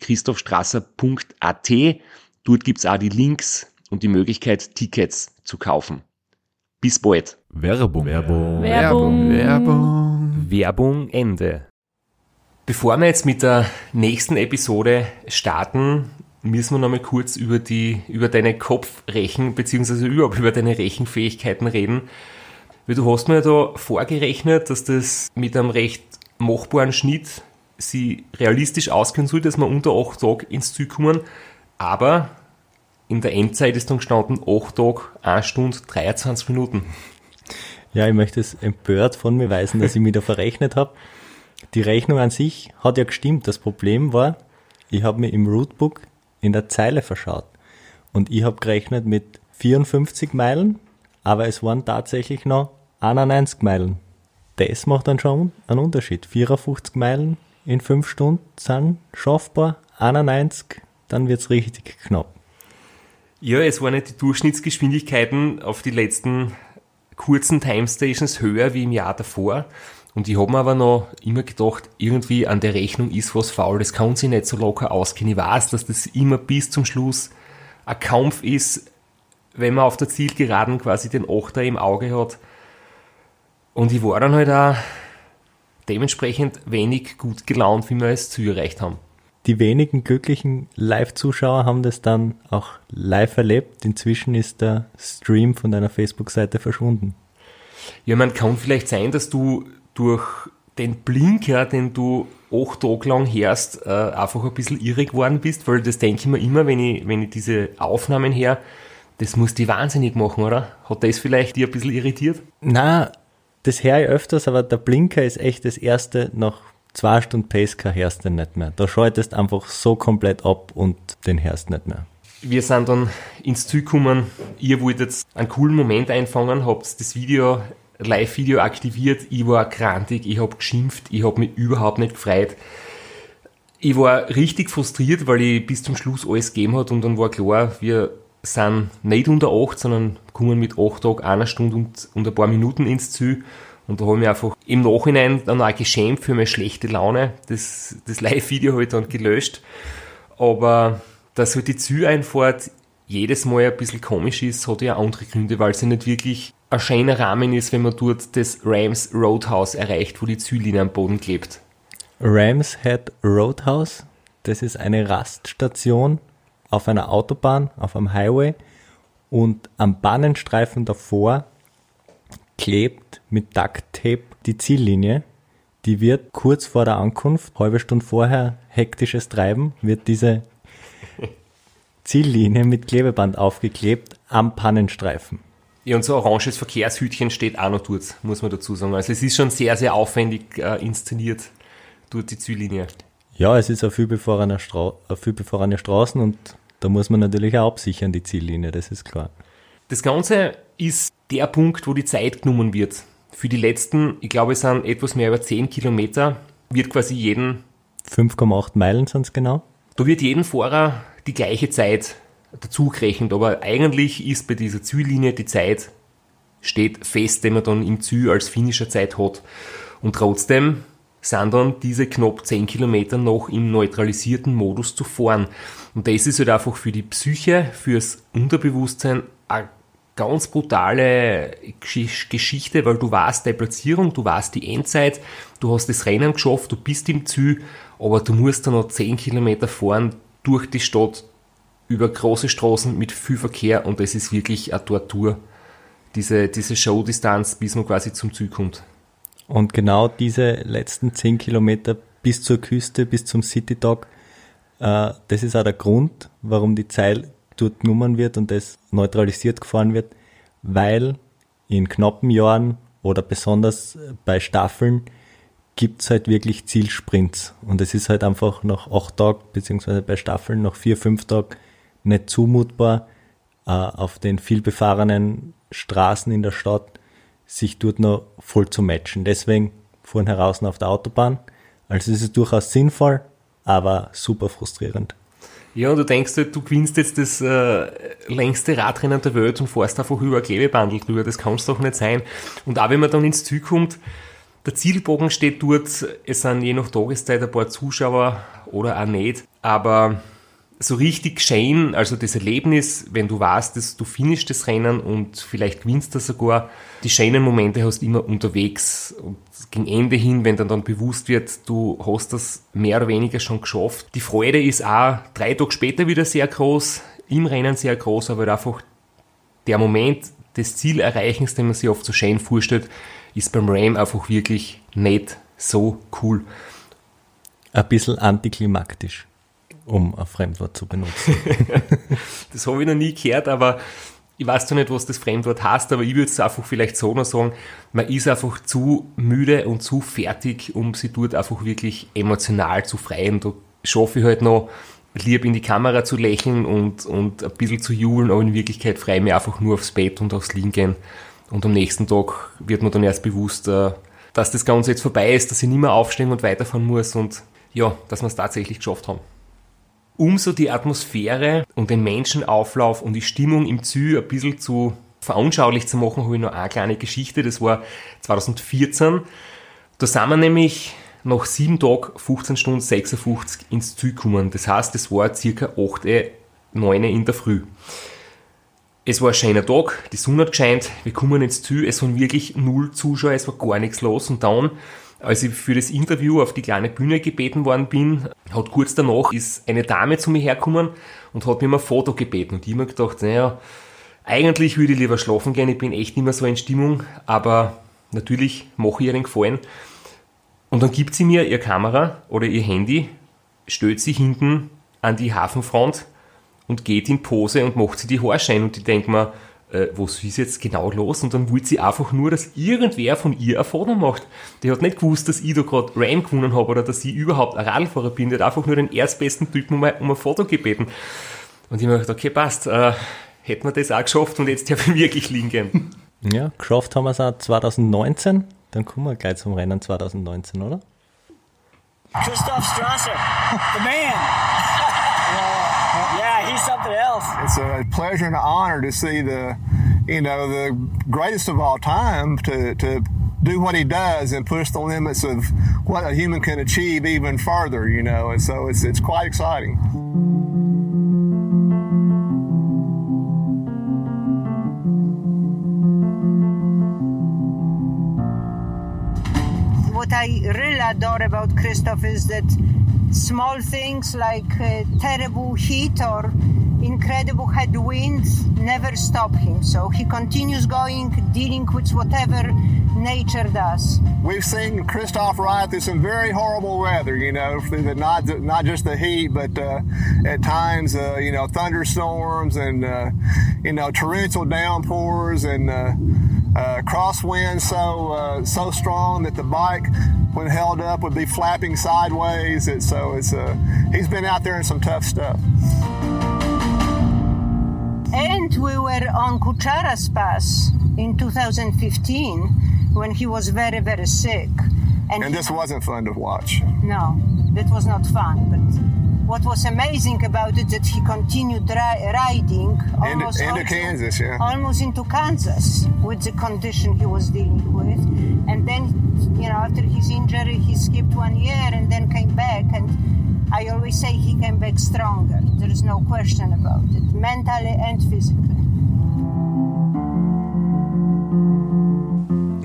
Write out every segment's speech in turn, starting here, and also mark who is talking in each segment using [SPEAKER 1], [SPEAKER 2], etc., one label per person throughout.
[SPEAKER 1] www.christophstrasser.at. Dort gibt's auch die Links und die Möglichkeit, Tickets zu kaufen. Bis bald.
[SPEAKER 2] Werbung.
[SPEAKER 3] Werbung.
[SPEAKER 4] Werbung.
[SPEAKER 3] Werbung.
[SPEAKER 1] Werbung Ende. Bevor wir jetzt mit der nächsten Episode starten, müssen wir nochmal kurz über die, über deine Kopfrechen, beziehungsweise überhaupt über deine Rechenfähigkeiten reden. Weil du hast mir da vorgerechnet, dass das mit einem recht machbaren Schnitt sie realistisch ausgehen soll, dass wir unter 8 Tage ins Ziel kommen. Aber in der Endzeit ist dann gestanden 8 Tage, 1 Stunde, 23 Minuten.
[SPEAKER 5] Ja, ich möchte es empört von mir weisen, dass ich mich da verrechnet habe. Die Rechnung an sich hat ja gestimmt. Das Problem war, ich habe mir im Rootbook in der Zeile verschaut. Und ich habe gerechnet mit 54 Meilen, aber es waren tatsächlich noch 91 Meilen. Das macht dann schon einen Unterschied. 54 Meilen in 5 Stunden sind schaffbar, 91, dann wird's richtig knapp.
[SPEAKER 1] Ja, es waren nicht die Durchschnittsgeschwindigkeiten auf die letzten kurzen Timestations höher wie im Jahr davor. Und ich habe mir aber noch immer gedacht, irgendwie an der Rechnung ist was faul, das kann sich nicht so locker ausgehen. Ich weiß, dass das immer bis zum Schluss ein Kampf ist, wenn man auf der Zielgeraden quasi den Achter im Auge hat. Und ich war dann halt auch dementsprechend wenig gut gelaunt, wie wir es Ziel erreicht haben.
[SPEAKER 5] Die wenigen glücklichen Live-Zuschauer haben das dann auch live erlebt. Inzwischen ist der Stream von deiner Facebook-Seite verschwunden.
[SPEAKER 1] Ja, man kann vielleicht sein, dass du durch den Blinker, den du acht Tage lang hörst, äh, einfach ein bisschen irre geworden bist, weil das denke ich mir immer, wenn ich, wenn ich diese Aufnahmen her, das muss die wahnsinnig machen, oder? Hat das vielleicht dir ein bisschen irritiert?
[SPEAKER 5] Na, das höre ich öfters, aber der Blinker ist echt das erste nach zwei Stunden Pacecar hörst du nicht mehr. Da schaltest einfach so komplett ab und den hörst nicht mehr.
[SPEAKER 1] Wir sind dann ins Ziel gekommen, ihr wolltet einen coolen Moment einfangen, habt das Video, Live-Video aktiviert, ich war krantig, ich habe geschimpft, ich habe mich überhaupt nicht gefreut. Ich war richtig frustriert, weil ich bis zum Schluss alles gegeben hat und dann war klar, wir sind nicht unter 8, sondern kommen mit 8 Tagen, einer Stunde und, und ein paar Minuten ins Ziel. Und da habe ich mich einfach im Nachhinein dann auch geschämt für meine schlechte Laune. Das, das Live-Video habe ich dann gelöscht. Aber dass halt die Zieleinfahrt jedes Mal ein bisschen komisch ist, hat ja andere Gründe, weil es ja nicht wirklich ein schöner Rahmen ist, wenn man dort das Rams Roadhouse erreicht, wo die Ziellinie am Boden klebt.
[SPEAKER 5] Rams Head Roadhouse, das ist eine Raststation auf einer Autobahn, auf einem Highway und am Bahnenstreifen davor klebt mit Duct Tape die Ziellinie. Die wird kurz vor der Ankunft, halbe Stunde vorher, hektisches Treiben, wird diese Ziellinie mit Klebeband aufgeklebt am Pannenstreifen.
[SPEAKER 1] Ja, und so oranges Verkehrshütchen steht auch noch dort, muss man dazu sagen. Also es ist schon sehr, sehr aufwendig äh, inszeniert, dort die Ziellinie.
[SPEAKER 5] Ja, es ist eine viel befahrene, Stra Straßen und da muss man natürlich auch absichern, die Ziellinie, das ist klar.
[SPEAKER 1] Das Ganze ist der Punkt, wo die Zeit genommen wird. Für die letzten, ich glaube, es sind etwas mehr über 10 Kilometer, wird quasi jeden,
[SPEAKER 5] 5,8 Meilen sind es genau.
[SPEAKER 1] da wird jeden Fahrer die gleiche Zeit dazu gerechnet, aber eigentlich ist bei dieser Ziellinie die Zeit steht fest, den man dann im Ziel als finnischer Zeit hat. Und trotzdem sind dann diese knapp 10 Kilometer noch im neutralisierten Modus zu fahren. Und das ist halt einfach für die Psyche, fürs Unterbewusstsein eine ganz brutale Gesch- Geschichte, weil du weißt deine Platzierung, du weißt die Endzeit, du hast das Rennen geschafft, du bist im Ziel, aber du musst dann noch 10 Kilometer fahren, durch die Stadt, über große Straßen mit viel Verkehr und es ist wirklich eine Tortur, diese, diese Showdistanz, bis man quasi zum Ziel kommt.
[SPEAKER 5] Und genau diese letzten zehn Kilometer bis zur Küste, bis zum City Dock, äh, das ist auch der Grund, warum die Zeit dort genommen wird und das neutralisiert gefahren wird, weil in knappen Jahren oder besonders bei Staffeln gibt's halt wirklich Zielsprints. Und es ist halt einfach nach acht Tagen, beziehungsweise bei Staffeln nach vier, fünf Tagen nicht zumutbar, äh, auf den vielbefahrenen Straßen in der Stadt sich dort noch voll zu matchen. Deswegen fuhren heraus auf der Autobahn. Also es ist durchaus sinnvoll, aber super frustrierend.
[SPEAKER 1] Ja, und du denkst halt, du gewinnst jetzt das äh, längste Radrennen der Welt und fährst einfach über ein Klebebandel drüber. Das kann es doch nicht sein. Und auch wenn man dann ins Ziel kommt, der Zielbogen steht dort, es sind je nach Tageszeit ein paar Zuschauer oder auch nicht, aber so richtig schön, also das Erlebnis, wenn du weißt, dass du finishst das Rennen und vielleicht gewinnst du sogar, die schönen Momente hast du immer unterwegs und gegen Ende hin, wenn dann dann bewusst wird, du hast das mehr oder weniger schon geschafft. Die Freude ist auch drei Tage später wieder sehr groß, im Rennen sehr groß, aber einfach der Moment des Zielerreichens, den man sich oft so schön vorstellt, ist beim Ram einfach wirklich nicht so cool.
[SPEAKER 5] Ein bisschen antiklimaktisch um ein Fremdwort zu benutzen.
[SPEAKER 1] das habe ich noch nie gehört, aber ich weiß zwar nicht, was das Fremdwort heißt, aber ich würde es einfach vielleicht so noch sagen, man ist einfach zu müde und zu fertig, um sie dort einfach wirklich emotional zu freien. Da schaffe ich halt noch, lieb in die Kamera zu lächeln und, und ein bisschen zu jubeln, aber in Wirklichkeit freue ich mich einfach nur aufs Bett und aufs Liegen gehen. Und am nächsten Tag wird mir dann erst bewusst, äh, dass das Ganze jetzt vorbei ist, dass ich nicht mehr aufstehen und weiterfahren muss und ja, dass wir es tatsächlich geschafft haben umso die Atmosphäre und den Menschenauflauf und die Stimmung im Zü ein bisschen zu veranschaulich zu machen, habe ich noch eine kleine Geschichte. Das war 2014. Da sind wir nämlich nach sieben Tagen 15 Stunden 56 ins Zü gekommen. Das heißt, es war circa 8, 9 in der Früh. Es war ein schöner Tag, die Sonne hat gescheint, wir kommen ins Zü, es waren wirklich null Zuschauer, es war gar nichts los und dann als ich für das Interview auf die kleine Bühne gebeten worden bin, hat kurz danach ist eine Dame zu mir hergekommen und hat mir mal ein Foto gebeten. Und ich habe mir gedacht, naja, eigentlich würde ich lieber schlafen gehen, ich bin echt nicht mehr so in Stimmung, aber natürlich mache ich ihr einen Gefallen. Und dann gibt sie mir ihr Kamera oder ihr Handy, stellt sie hinten an die Hafenfront und geht in Pose und macht sie die Haarschein und ich denke mir, äh, was ist jetzt genau los? Und dann wollte sie einfach nur, dass irgendwer von ihr ein Foto macht. Die hat nicht gewusst, dass ich da gerade Ram gewonnen habe oder dass ich überhaupt ein Radfahrer bin. Die hat einfach nur den erstbesten Typen um ein, um ein Foto gebeten. Und ich habe mir gedacht, okay, passt, äh, hätten wir das auch geschafft und jetzt darf ich wirklich liegen gehen.
[SPEAKER 5] Ja, geschafft haben wir es auch 2019. Dann kommen wir gleich zum Rennen 2019, oder?
[SPEAKER 2] Christoph Strasser, the man. yeah, he's something else.
[SPEAKER 4] It's a pleasure and an honor to see the, you know, the greatest of all time to, to do what he does and push the limits of what a human can achieve even further, you know, and so it's, it's quite exciting.
[SPEAKER 6] What I really adore about Christoph is that small things like uh, terrible heat or incredible headwinds never stop him. So he continues going, dealing with whatever nature does.
[SPEAKER 4] We've seen Christoph ride through some very horrible weather, you know, through the not not just the heat, but uh, at times, uh, you know, thunderstorms and uh, you know torrential downpours and uh, uh, crosswinds so uh, so strong that the bike, when held up, would be flapping sideways. It, so it's he's been out there in some tough stuff.
[SPEAKER 6] And we were on Kuchara's Pass in 2015 when he was very, very sick.
[SPEAKER 4] And, and this wasn't fun to watch.
[SPEAKER 6] No, that was not fun. But what was amazing about it that he continued ri- riding almost
[SPEAKER 4] into, into Kansas, yeah,
[SPEAKER 6] almost into Kansas with the condition he was dealing with. And then, you know, after his injury, he skipped one year and then came back and I always say he came back stronger. There is no question about it, mentally and physically.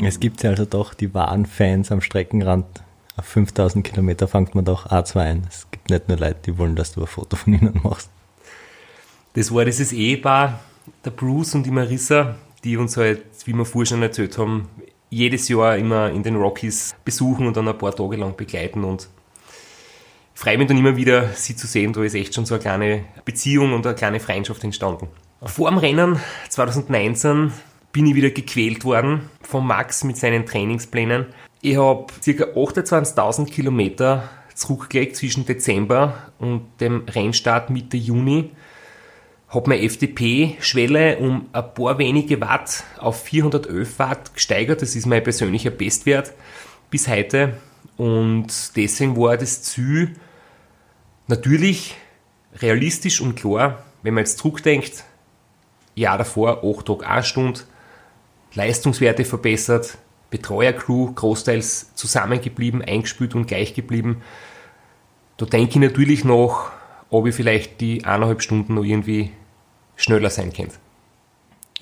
[SPEAKER 5] Es gibt ja also doch die wahren Fans am Streckenrand. Auf 5000 Kilometer fängt man doch A2 ein. Es gibt nicht nur Leute, die wollen, dass du ein Foto von ihnen machst.
[SPEAKER 1] Das war dieses Ehepaar, der Bruce und die Marissa, die uns halt, wie wir vorher schon erzählt haben, jedes Jahr immer in den Rockies besuchen und dann ein paar Tage lang begleiten und freue mich dann immer wieder, sie zu sehen. Da ist echt schon so eine kleine Beziehung und eine kleine Freundschaft entstanden. Vor dem Rennen 2019 bin ich wieder gequält worden von Max mit seinen Trainingsplänen. Ich habe ca. 28.000 Kilometer zurückgelegt zwischen Dezember und dem Rennstart Mitte Juni. Habe meine FDP-Schwelle um ein paar wenige Watt auf 411 Watt gesteigert. Das ist mein persönlicher Bestwert bis heute. Und deswegen war das Ziel natürlich realistisch und klar, wenn man jetzt zurückdenkt, Jahr davor, 8 Tage, 1 Stunde, Leistungswerte verbessert, Betreuercrew großteils zusammengeblieben, eingespielt und gleich geblieben. Da denke ich natürlich noch, ob ich vielleicht die eineinhalb Stunden noch irgendwie schneller sein könnte.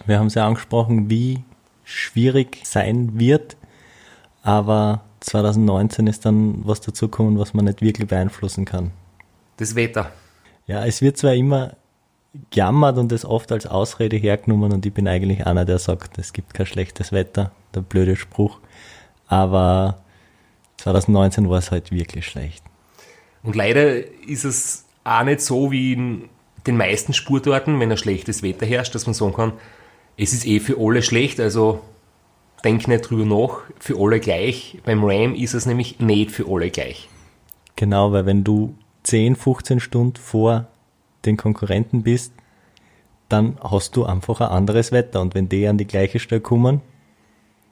[SPEAKER 5] Wir haben es ja angesprochen, wie schwierig sein wird, aber 2019 ist dann was dazugekommen, was man nicht wirklich beeinflussen kann.
[SPEAKER 1] Das Wetter.
[SPEAKER 5] Ja, es wird zwar immer gejammert und es oft als Ausrede hergenommen und ich bin eigentlich einer, der sagt, es gibt kein schlechtes Wetter, der blöde Spruch, aber 2019 war es halt wirklich schlecht.
[SPEAKER 1] Und leider ist es auch nicht so wie in den meisten Sportarten, wenn ein schlechtes Wetter herrscht, dass man sagen kann, es ist eh für alle schlecht, also denk nicht drüber nach, für alle gleich. Beim Ram ist es nämlich nicht für alle gleich.
[SPEAKER 5] Genau, weil wenn du 10, 15 Stunden vor den Konkurrenten bist, dann hast du einfach ein anderes Wetter. Und wenn die an die gleiche Stelle kommen,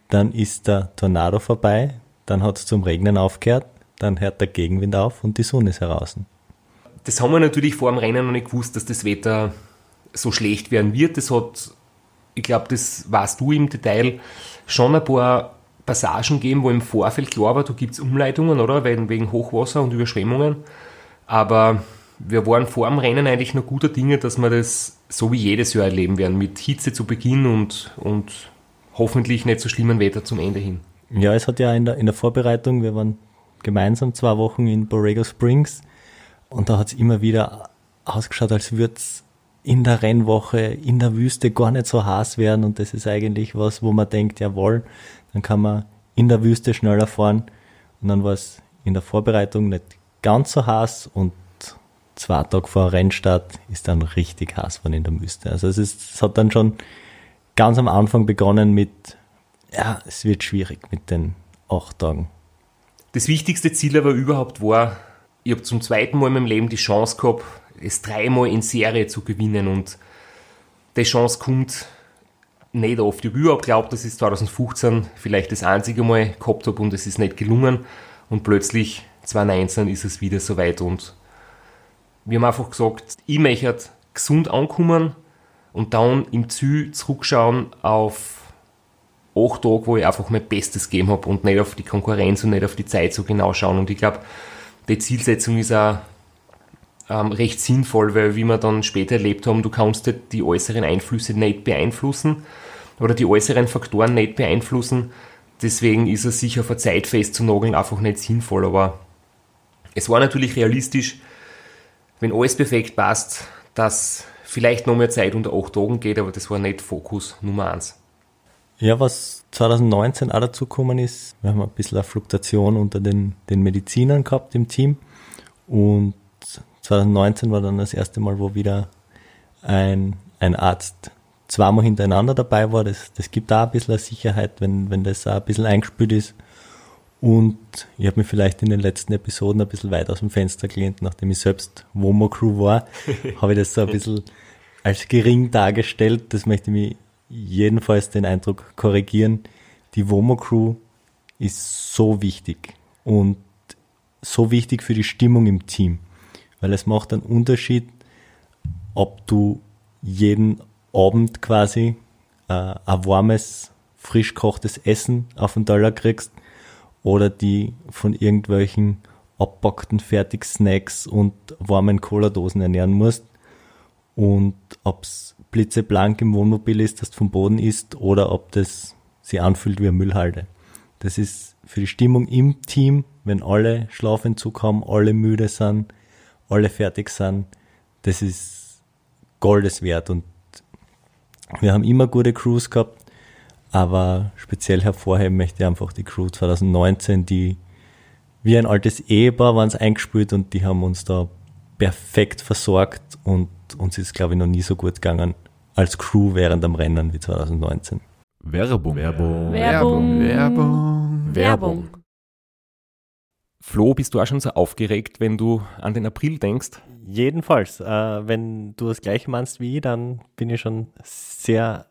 [SPEAKER 5] dann ist der Tornado vorbei, dann hat es zum Regnen aufgehört, dann hört der Gegenwind auf und die Sonne ist heraus.
[SPEAKER 1] Das haben wir natürlich vor dem Rennen noch nicht gewusst, dass das Wetter so schlecht werden wird. Das hat, ich glaube, das weißt du im Detail, schon ein paar Passagen gegeben, wo im Vorfeld klar war, da gibt es Umleitungen, oder? Wegen Hochwasser und Überschwemmungen. Aber wir waren vor dem Rennen eigentlich noch guter Dinge, dass wir das so wie jedes Jahr erleben werden, mit Hitze zu Beginn und, und hoffentlich nicht so schlimmen Wetter zum Ende hin.
[SPEAKER 5] Ja, es hat ja in der, in der Vorbereitung, wir waren gemeinsam zwei Wochen in Borrego Springs und da hat es immer wieder ausgeschaut, als würde es in der Rennwoche in der Wüste gar nicht so heiß werden und das ist eigentlich was, wo man denkt, jawohl, dann kann man in der Wüste schneller fahren und dann war es in der Vorbereitung nicht ganz so heiß und zwei Tage vor Rennstart ist dann richtig heiß von in der Wüste. Also es, ist, es hat dann schon ganz am Anfang begonnen mit, ja, es wird schwierig mit den acht Tagen.
[SPEAKER 1] Das wichtigste Ziel aber überhaupt war, ich habe zum zweiten Mal in meinem Leben die Chance gehabt, es dreimal in Serie zu gewinnen und die Chance kommt nicht oft. Ich habe überhaupt geglaubt, dass ich 2015 vielleicht das einzige Mal gehabt habe und es ist nicht gelungen und plötzlich 2019 ist es wieder soweit und wir haben einfach gesagt, ich möchte gesund ankommen und dann im Ziel zurückschauen auf acht Tage, wo ich einfach mein Bestes gegeben habe und nicht auf die Konkurrenz und nicht auf die Zeit so genau schauen. Und ich glaube, die Zielsetzung ist auch ähm, recht sinnvoll, weil wie wir dann später erlebt haben, du kannst die äußeren Einflüsse nicht beeinflussen oder die äußeren Faktoren nicht beeinflussen. Deswegen ist es sich auf eine Zeit festzunageln einfach nicht sinnvoll. Aber es war natürlich realistisch, wenn alles perfekt passt, dass vielleicht noch mehr Zeit unter acht Tagen geht, aber das war nicht Fokus Nummer eins.
[SPEAKER 5] Ja, was 2019 auch dazu gekommen ist, wir haben ein bisschen eine Fluktuation unter den, den Medizinern gehabt im Team und 2019 war dann das erste Mal, wo wieder ein, ein Arzt zweimal hintereinander dabei war. Das, das gibt da ein bisschen eine Sicherheit, wenn, wenn das auch ein bisschen eingespült ist. Und ich habe mich vielleicht in den letzten Episoden ein bisschen weit aus dem Fenster gelehnt, nachdem ich selbst Womo Crew war, habe ich das so ein bisschen als gering dargestellt. Das möchte ich mich jedenfalls den Eindruck korrigieren. Die Womo Crew ist so wichtig und so wichtig für die Stimmung im Team, weil es macht einen Unterschied, ob du jeden Abend quasi äh, ein warmes, frisch kochtes Essen auf den Teller kriegst oder die von irgendwelchen abpackten Fertigsnacks und warmen Cola-Dosen ernähren musst. Und ob's blitzeblank im Wohnmobil ist, das vom Boden ist, oder ob das sich anfühlt wie eine Müllhalde. Das ist für die Stimmung im Team, wenn alle Schlafentzug haben, alle müde sind, alle fertig sind, das ist Goldes wert und wir haben immer gute Crews gehabt, aber speziell hervorheben möchte ich einfach die Crew 2019, die wie ein altes Ehepaar waren es eingespielt und die haben uns da perfekt versorgt und uns ist, glaube ich, noch nie so gut gegangen als Crew während dem Rennen wie 2019.
[SPEAKER 3] Werbung. Werbung.
[SPEAKER 7] Werbung.
[SPEAKER 3] Werbung.
[SPEAKER 7] Werbung.
[SPEAKER 1] Flo, bist du auch schon so aufgeregt, wenn du an den April denkst?
[SPEAKER 5] Jedenfalls, äh, wenn du das gleiche meinst wie ich, dann bin ich schon sehr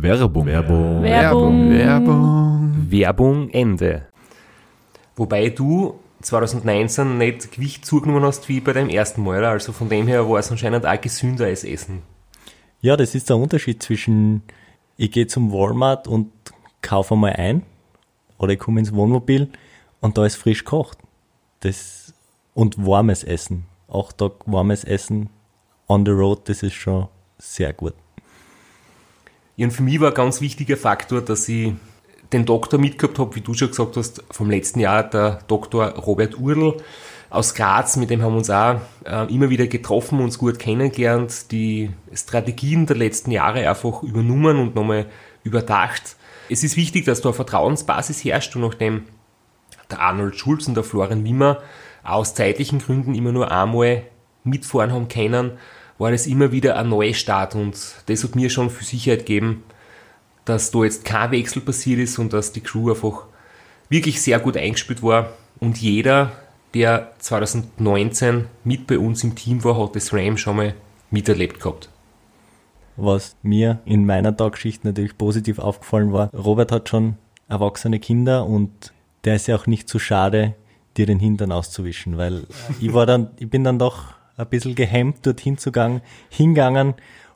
[SPEAKER 3] Werbung. Werbung.
[SPEAKER 7] Werbung.
[SPEAKER 3] Werbung.
[SPEAKER 1] Werbung Ende. Wobei du 2019 nicht Gewicht zugenommen hast wie bei deinem ersten Mal, oder? also von dem her war es anscheinend auch gesünder als Essen.
[SPEAKER 5] Ja, das ist der Unterschied zwischen, ich gehe zum Walmart und kaufe mal ein oder ich komme ins Wohnmobil und da ist frisch gekocht. Das, und warmes Essen. Acht Tage warmes Essen on the road, das ist schon sehr gut.
[SPEAKER 1] Ja, und für mich war ein ganz wichtiger Faktor, dass ich den Doktor mitgehabt habe, wie du schon gesagt hast, vom letzten Jahr, der Dr. Robert Url aus Graz, mit dem haben wir uns auch äh, immer wieder getroffen, uns gut kennengelernt, die Strategien der letzten Jahre einfach übernommen und nochmal überdacht. Es ist wichtig, dass da eine Vertrauensbasis herrscht und nachdem der Arnold Schulz und der Florian Wimmer aus zeitlichen Gründen immer nur einmal mitfahren haben können, war das immer wieder ein Neustart und das hat mir schon für Sicherheit gegeben, dass da jetzt kein Wechsel passiert ist und dass die Crew einfach wirklich sehr gut eingespielt war und jeder, der 2019 mit bei uns im Team war, hat das Ram schon mal miterlebt gehabt.
[SPEAKER 5] Was mir in meiner Tagschicht natürlich positiv aufgefallen war, Robert hat schon erwachsene Kinder und der ist ja auch nicht zu schade, dir den Hintern auszuwischen, weil ich war dann, ich bin dann doch ein bisschen gehemmt dorthin zugangen, hingegangen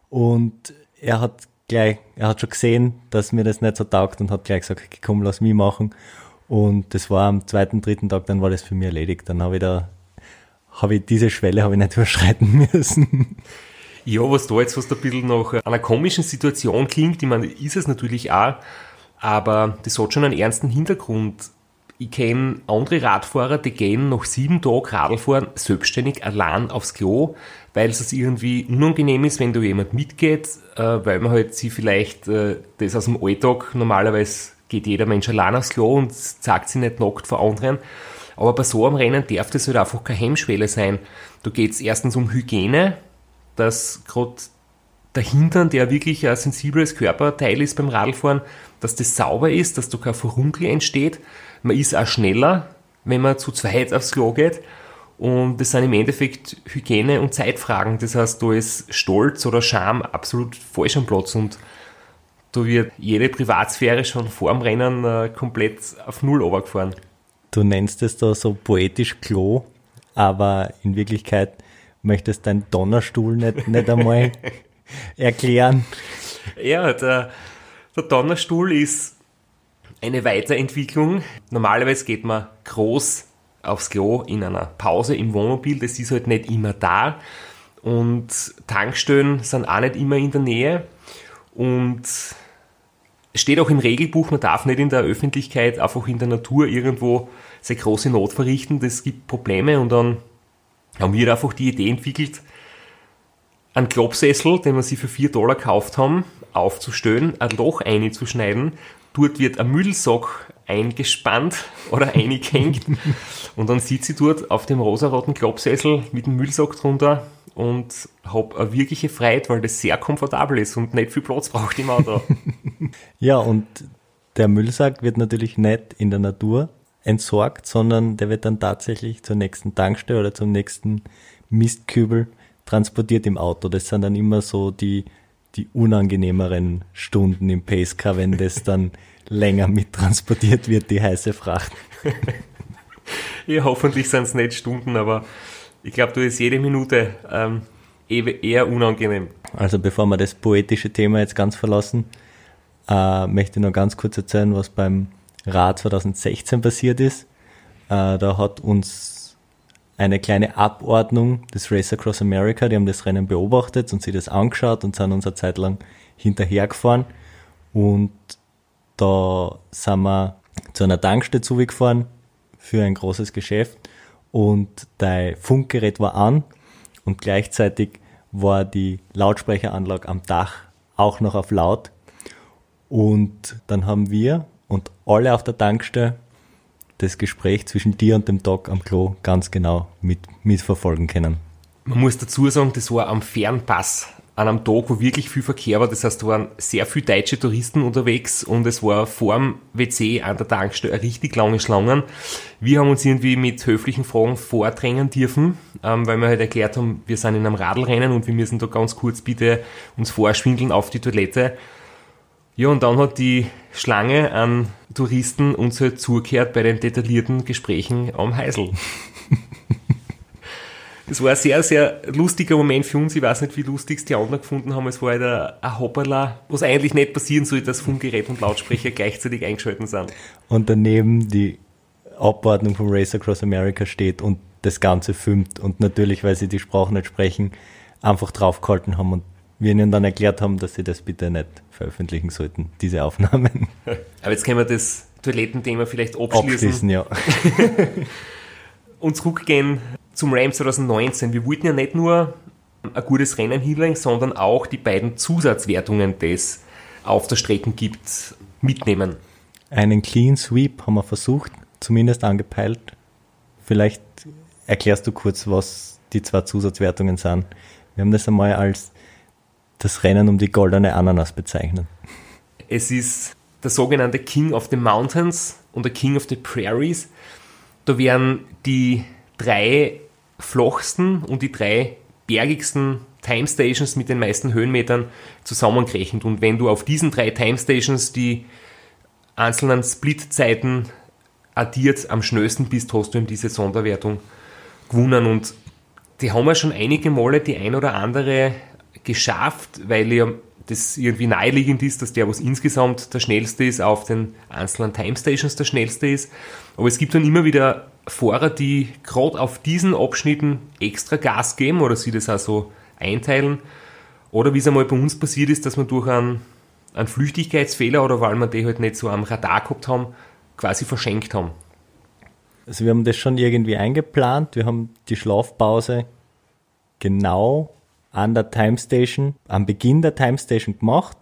[SPEAKER 5] und er hat gleich, er hat schon gesehen, dass mir das nicht so taugt und hat gleich gesagt, komm, lass mich machen. Und das war am zweiten, dritten Tag, dann war das für mich erledigt. Dann habe ich da, habe ich diese Schwelle habe ich nicht überschreiten müssen.
[SPEAKER 1] Ja, was da jetzt fast ein bisschen nach einer komischen Situation klingt, ich meine, ist es natürlich auch, aber das hat schon einen ernsten Hintergrund. Ich kenne andere Radfahrer, die gehen nach sieben Tagen Radlfahren selbstständig allein aufs Klo, weil es irgendwie unangenehm ist, wenn da jemand mitgeht, äh, weil man halt sie vielleicht äh, das aus dem Alltag, normalerweise geht jeder Mensch allein aufs Klo und zeigt sie nicht nackt vor anderen. Aber bei so einem Rennen darf das halt einfach keine Hemmschwelle sein. Da geht es erstens um Hygiene, dass gerade der Hintern, der wirklich ein sensibles Körperteil ist beim Radlfahren, dass das sauber ist, dass da kein Furunkel entsteht. Man ist auch schneller, wenn man zu zweit aufs Klo geht. Und das sind im Endeffekt Hygiene- und Zeitfragen. Das heißt, da ist Stolz oder Scham absolut falsch am Platz und da wird jede Privatsphäre schon vor dem Rennen äh, komplett auf Null runtergefahren.
[SPEAKER 5] Du nennst es da so poetisch Klo, aber in Wirklichkeit möchtest deinen Donnerstuhl nicht, nicht einmal erklären.
[SPEAKER 1] Ja, der, der Donnerstuhl ist eine Weiterentwicklung. Normalerweise geht man groß aufs Klo in einer Pause im Wohnmobil, das ist halt nicht immer da. Und Tankstellen sind auch nicht immer in der Nähe. Und es steht auch im Regelbuch, man darf nicht in der Öffentlichkeit einfach in der Natur irgendwo sehr große Not verrichten. Das gibt Probleme und dann haben wir einfach die Idee entwickelt, einen Klopsessel, den wir sie für 4 Dollar gekauft haben, aufzustellen, ein Loch einzuschneiden. Dort wird ein Müllsack eingespannt oder eingehängt und dann sitze ich dort auf dem rosaroten Klopsessel mit dem Müllsack drunter und habe eine wirkliche Freude, weil das sehr komfortabel ist und nicht viel Platz braucht im Auto.
[SPEAKER 5] Ja, und der Müllsack wird natürlich nicht in der Natur entsorgt, sondern der wird dann tatsächlich zur nächsten Tankstelle oder zum nächsten Mistkübel transportiert im Auto. Das sind dann immer so die, die unangenehmeren Stunden im Pacecar, wenn das dann länger mittransportiert wird, die heiße Fracht.
[SPEAKER 1] ja, hoffentlich sind es nicht Stunden, aber ich glaube, du ist jede Minute ähm, eher unangenehm.
[SPEAKER 5] Also bevor wir das poetische Thema jetzt ganz verlassen, äh, möchte ich noch ganz kurz erzählen, was beim Rad 2016 passiert ist. Äh, da hat uns eine kleine Abordnung des Race Across America, die haben das Rennen beobachtet und sich das angeschaut und sind uns eine Zeit lang hinterhergefahren. Und da sind wir zu einer Tankstelle zugefahren für ein großes Geschäft und dein Funkgerät war an und gleichzeitig war die Lautsprecheranlage am Dach auch noch auf laut. Und dann haben wir und alle auf der Tankstelle das Gespräch zwischen dir und dem Doc am Klo ganz genau mit, mitverfolgen können.
[SPEAKER 1] Man muss dazu sagen, das war am Fernpass an einem Tag, wo wirklich viel Verkehr war. Das heißt, da waren sehr viele deutsche Touristen unterwegs und es war vor dem WC an der Tankstelle richtig lange Schlangen. Wir haben uns irgendwie mit höflichen Fragen vordrängen dürfen, ähm, weil wir halt erklärt haben, wir sind in einem Radlrennen und wir müssen da ganz kurz bitte uns vorschwindeln auf die Toilette. Ja, und dann hat die Schlange an Touristen uns halt zugehört bei den detaillierten Gesprächen am Heisel. Das war ein sehr, sehr lustiger Moment für uns. Ich weiß nicht, wie lustig es die anderen gefunden haben. Es war halt ein, ein Hoppala, was eigentlich nicht passieren soll, dass Funkgerät und Lautsprecher gleichzeitig eingeschalten sind.
[SPEAKER 5] Und daneben die Abordnung vom Race Across America steht und das Ganze filmt. Und natürlich, weil sie die Sprache nicht sprechen, einfach draufgehalten haben und wir ihnen dann erklärt haben, dass sie das bitte nicht veröffentlichen sollten, diese Aufnahmen.
[SPEAKER 1] Aber jetzt können wir das Toilettenthema vielleicht abschließen.
[SPEAKER 5] Abschließen, ja.
[SPEAKER 1] und zurückgehen zum Ram 2019. Wir wollten ja nicht nur ein gutes Rennen hinlegen, sondern auch die beiden Zusatzwertungen, die es auf der Strecke gibt, mitnehmen.
[SPEAKER 5] Einen Clean Sweep haben wir versucht, zumindest angepeilt. Vielleicht erklärst du kurz, was die zwei Zusatzwertungen sind. Wir haben das einmal als das Rennen um die goldene Ananas bezeichnet.
[SPEAKER 1] Es ist der sogenannte King of the Mountains und der King of the Prairies. Da werden die drei flachsten und die drei bergigsten Time Stations mit den meisten Höhenmetern zusammengerechnet. Und wenn du auf diesen drei Time Stations die einzelnen Split-Zeiten addiert am schnellsten bist, hast du in diese Sonderwertung gewonnen. Und die haben wir schon einige Male die ein oder andere geschafft, weil ja das irgendwie naheliegend ist, dass der, was insgesamt der schnellste ist, auf den einzelnen Time Stations der schnellste ist. Aber es gibt dann immer wieder Fahrer, die gerade auf diesen Abschnitten extra Gas geben oder sie das auch so einteilen. Oder wie es einmal bei uns passiert ist, dass man durch einen, einen Flüchtigkeitsfehler oder weil wir die halt nicht so am Radar gehabt haben, quasi verschenkt haben.
[SPEAKER 5] Also wir haben das schon irgendwie eingeplant. Wir haben die Schlafpause genau an der Time Station, am Beginn der Time Station gemacht,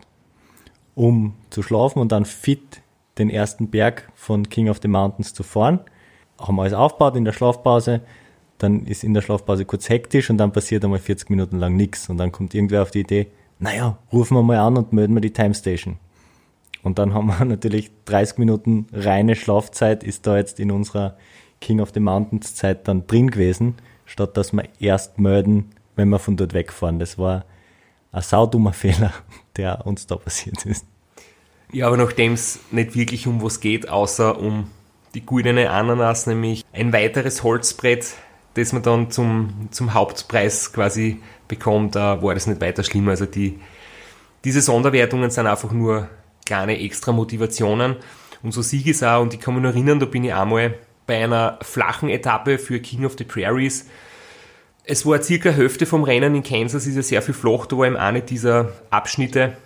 [SPEAKER 5] um zu schlafen und dann fit den ersten Berg von King of the Mountains zu fahren. Haben alles aufgebaut in der Schlafpause, dann ist in der Schlafpause kurz hektisch und dann passiert einmal 40 Minuten lang nichts und dann kommt irgendwer auf die Idee, naja, rufen wir mal an und melden wir die Time Station. Und dann haben wir natürlich 30 Minuten reine Schlafzeit ist da jetzt in unserer King of the Mountains Zeit dann drin gewesen, statt dass wir erst melden, wenn wir von dort wegfahren. Das war ein saudummer Fehler, der uns da passiert ist.
[SPEAKER 1] Ja, aber nachdem es nicht wirklich um was geht, außer um die goldene Ananas, nämlich ein weiteres Holzbrett, das man dann zum, zum Hauptpreis quasi bekommt, äh, war das nicht weiter schlimm. Also die, diese Sonderwertungen sind einfach nur kleine extra Motivationen. Und so sieg es auch, und ich kann mich noch erinnern, da bin ich einmal bei einer flachen Etappe für King of the Prairies. Es war circa Hälfte vom Rennen in Kansas, ist ja sehr viel flach, da war eben eine dieser Abschnitte.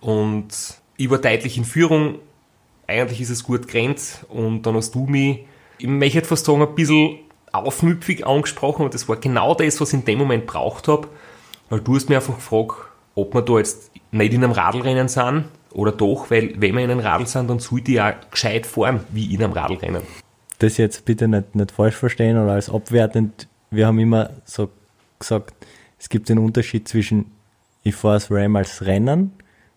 [SPEAKER 1] Und ich war deutlich in Führung. Eigentlich ist es gut grenzt. Und dann hast du mich, ich möchte fast sagen, ein bisschen aufmüpfig angesprochen. Und das war genau das, was ich in dem Moment braucht habe. Weil du hast mir einfach gefragt, ob wir da jetzt nicht in einem Radlrennen sind oder doch, weil wenn wir in einem Radl sind, dann sollte ich ja gescheit fahren, wie in einem Radlrennen.
[SPEAKER 5] Das jetzt bitte nicht, nicht falsch verstehen oder als abwertend. Wir haben immer so gesagt, es gibt den Unterschied zwischen ich fahre das Ram als Rennen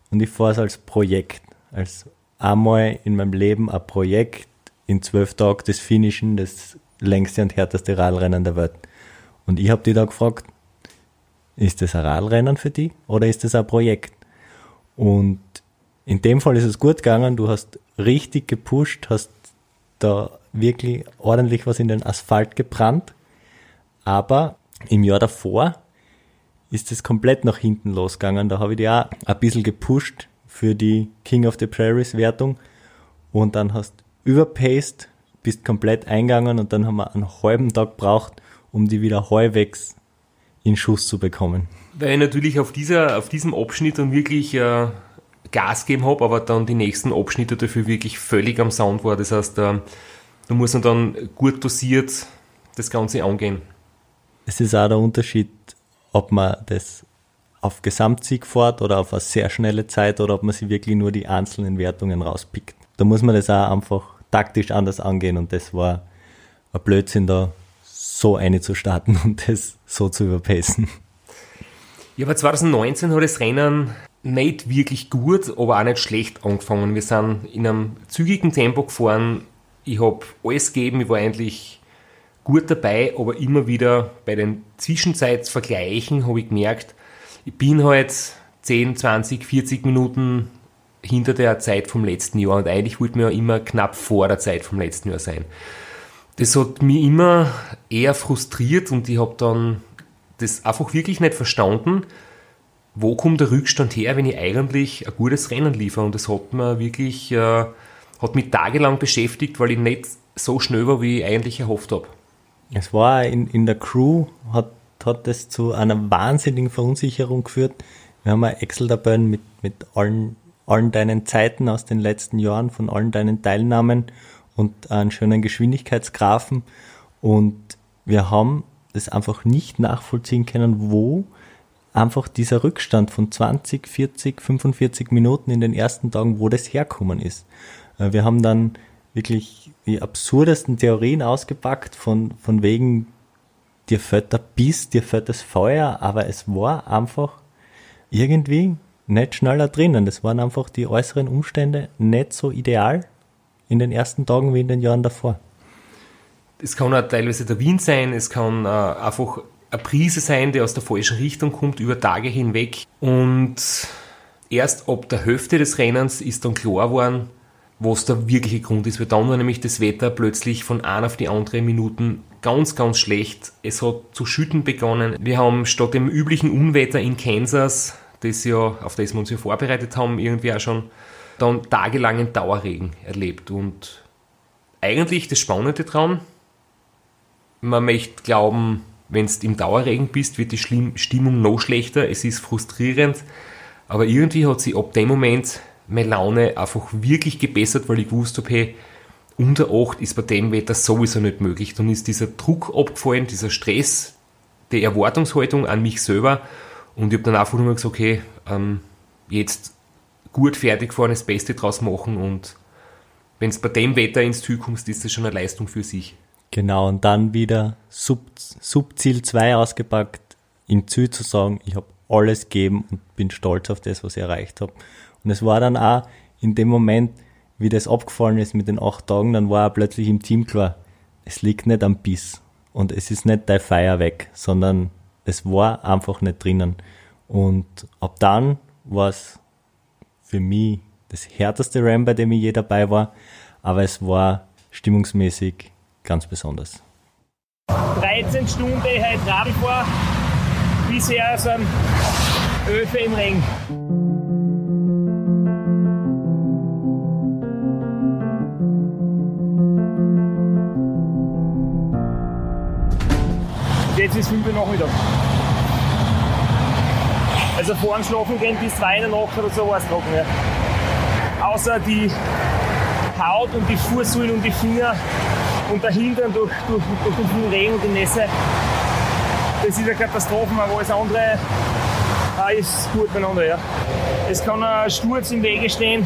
[SPEAKER 5] und ich fahre es als Projekt. Als einmal in meinem Leben ein Projekt, in zwölf Tagen das Finishen, das längste und härteste Radrennen der Welt. Und ich habe die da gefragt, ist das ein Radrennen für dich oder ist das ein Projekt? Und in dem Fall ist es gut gegangen, du hast richtig gepusht, hast da wirklich ordentlich was in den Asphalt gebrannt, aber im Jahr davor ist es komplett nach hinten losgegangen. Da habe ich dich auch ein bisschen gepusht für die King of the Prairies Wertung und dann hast überpaced, bist komplett eingegangen und dann haben wir einen halben Tag gebraucht, um die wieder halbwegs in Schuss zu bekommen.
[SPEAKER 1] Weil ich natürlich auf, dieser, auf diesem Abschnitt dann wirklich äh, Gas gegeben habe, aber dann die nächsten Abschnitte dafür wirklich völlig am Sound war. Das heißt, äh, da muss man dann gut dosiert das Ganze angehen.
[SPEAKER 5] Es ist auch der Unterschied, ob man das auf Gesamtsieg fährt oder auf eine sehr schnelle Zeit oder ob man sich wirklich nur die einzelnen Wertungen rauspickt. Da muss man das auch einfach taktisch anders angehen und das war ein Blödsinn da so eine zu starten und das so zu überpacen.
[SPEAKER 1] Ja, aber 2019 hat das Rennen nicht wirklich gut, aber auch nicht schlecht angefangen. Wir sind in einem zügigen Tempo gefahren. Ich habe alles gegeben, ich war eigentlich gut dabei, aber immer wieder bei den Zwischenzeitsvergleichen habe ich gemerkt, ich bin halt 10, 20, 40 Minuten hinter der Zeit vom letzten Jahr und eigentlich wollte mir ja immer knapp vor der Zeit vom letzten Jahr sein. Das hat mich immer eher frustriert und ich habe dann das einfach wirklich nicht verstanden, wo kommt der Rückstand her, wenn ich eigentlich ein gutes Rennen liefere. Und das hat mir wirklich, äh, hat mich tagelang beschäftigt, weil ich nicht so schnell war, wie ich eigentlich erhofft habe.
[SPEAKER 5] Es war in, in der Crew, hat, hat das zu einer wahnsinnigen Verunsicherung geführt. Wir haben ein Excel-Tabellen mit, mit allen, allen deinen Zeiten aus den letzten Jahren, von allen deinen Teilnahmen und einen schönen Geschwindigkeitsgrafen. Und wir haben das einfach nicht nachvollziehen können, wo einfach dieser Rückstand von 20, 40, 45 Minuten in den ersten Tagen, wo das herkommen ist. Äh, wir haben dann wirklich die absurdesten Theorien ausgepackt von, von wegen, dir fällt der Biss, dir fällt das Feuer, aber es war einfach irgendwie nicht schneller drinnen. Das waren einfach die äußeren Umstände nicht so ideal in den ersten Tagen wie in den Jahren davor.
[SPEAKER 1] Es kann auch teilweise der Wind sein, es kann äh, einfach eine Prise sein, die aus der falschen Richtung kommt, über Tage hinweg. Und erst ab der Hälfte des Rennens ist dann klar geworden, was der wirkliche Grund ist. Weil dann war nämlich das Wetter plötzlich von einer auf die andere Minuten ganz, ganz schlecht. Es hat zu schütten begonnen. Wir haben statt dem üblichen Unwetter in Kansas das ja, auf das wir uns ja vorbereitet haben, irgendwie auch schon, dann tagelangen Dauerregen erlebt. Und eigentlich das Spannende dran, man möchte glauben, wenn du im Dauerregen bist, wird die Stimmung noch schlechter, es ist frustrierend, aber irgendwie hat sich ab dem Moment meine Laune einfach wirklich gebessert, weil ich gewusst habe, hey, unter 8 ist bei dem Wetter sowieso nicht möglich. Dann ist dieser Druck abgefallen, dieser Stress, die Erwartungshaltung an mich selber und ich habe dann einfach nur gesagt, okay, ähm, jetzt gut fertig fahren, das Beste draus machen und wenn es bei dem Wetter ins Ziel kommst, ist das schon eine Leistung für sich.
[SPEAKER 5] Genau, und dann wieder Sub, Subziel 2 ausgepackt, im Ziel zu sagen, ich habe alles gegeben und bin stolz auf das, was ich erreicht habe. Und es war dann auch in dem Moment, wie das abgefallen ist mit den acht Tagen, dann war auch plötzlich im Team klar, es liegt nicht am Biss und es ist nicht dein Feier weg, sondern es war einfach nicht drinnen. Und ab dann war es für mich das härteste Ram, bei dem ich je dabei war, aber es war stimmungsmäßig ganz besonders.
[SPEAKER 2] 13 Stunden heute Radl vor, bisher einem Öfe im Regen. Jetzt ist 5 Uhr Nachmittag. Also vor dem Schlafen gehen bis 2 in der Nacht oder so war es trocken. Ja. Außer die Haut und die Fußsohlen und die Finger und der Hintern durch, durch, durch den vielen Regen und die Nässe. Das ist eine Katastrophe, aber alles andere äh, ist gut beieinander. Ja. Es kann ein Sturz im Wege stehen,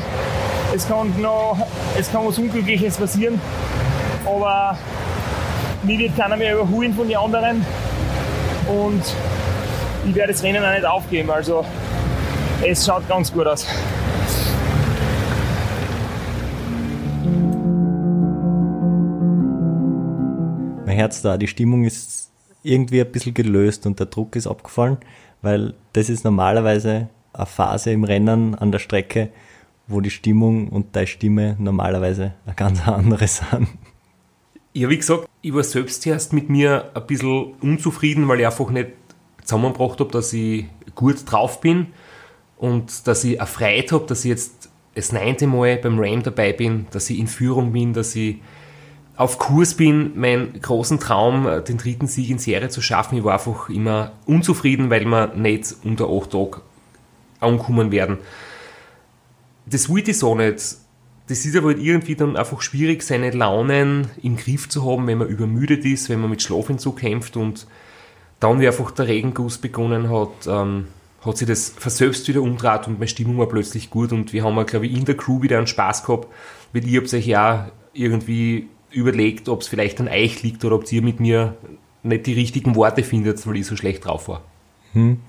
[SPEAKER 2] es kann, noch, es kann was Unglückliches passieren, aber mir wird keiner mehr überholen von den anderen und ich werde das Rennen auch nicht aufgeben. Also es schaut ganz gut aus.
[SPEAKER 5] mein Herz da. Die Stimmung ist irgendwie ein bisschen gelöst und der Druck ist abgefallen, weil das ist normalerweise eine Phase im Rennen an der Strecke, wo die Stimmung und deine Stimme normalerweise eine ganz andere sind.
[SPEAKER 1] Ja, wie gesagt, ich war selbst erst mit mir ein bisschen unzufrieden, weil ich einfach nicht zusammengebracht habe, dass ich gut drauf bin und dass ich erfreut habe, dass ich jetzt das neunte Mal beim Ram dabei bin, dass ich in Führung bin, dass ich auf Kurs bin, meinen großen Traum, äh, den dritten Sieg in Serie zu schaffen. Ich war einfach immer unzufrieden, weil wir nicht unter acht Tagen ankommen werden. Das wollte ich so nicht. Das ist aber irgendwie dann einfach schwierig, seine Launen im Griff zu haben, wenn man übermüdet ist, wenn man mit Schlafentzug kämpft und dann, wie einfach der Regenguss begonnen hat, ähm, hat sich das verselbst wieder umdraht und meine Stimmung war plötzlich gut und wir haben, glaube ich, in der Crew wieder einen Spaß gehabt, weil ich habe euch ja irgendwie überlegt, ob es vielleicht an euch liegt oder ob ihr mit mir nicht die richtigen Worte findet, weil ich so schlecht drauf war. Hm.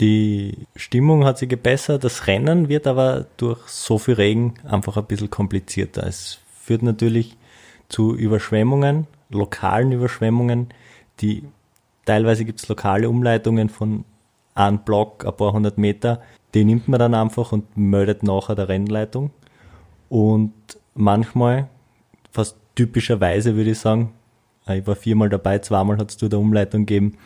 [SPEAKER 5] Die Stimmung hat sich gebessert, das Rennen wird aber durch so viel Regen einfach ein bisschen komplizierter. Es führt natürlich zu Überschwemmungen, lokalen Überschwemmungen, die teilweise gibt es lokale Umleitungen von einem Block, ein paar hundert Meter, die nimmt man dann einfach und meldet nachher der Rennleitung. Und manchmal fast typischerweise, würde ich sagen. Äh, ich war viermal dabei, zweimal hat es da Umleitung gegeben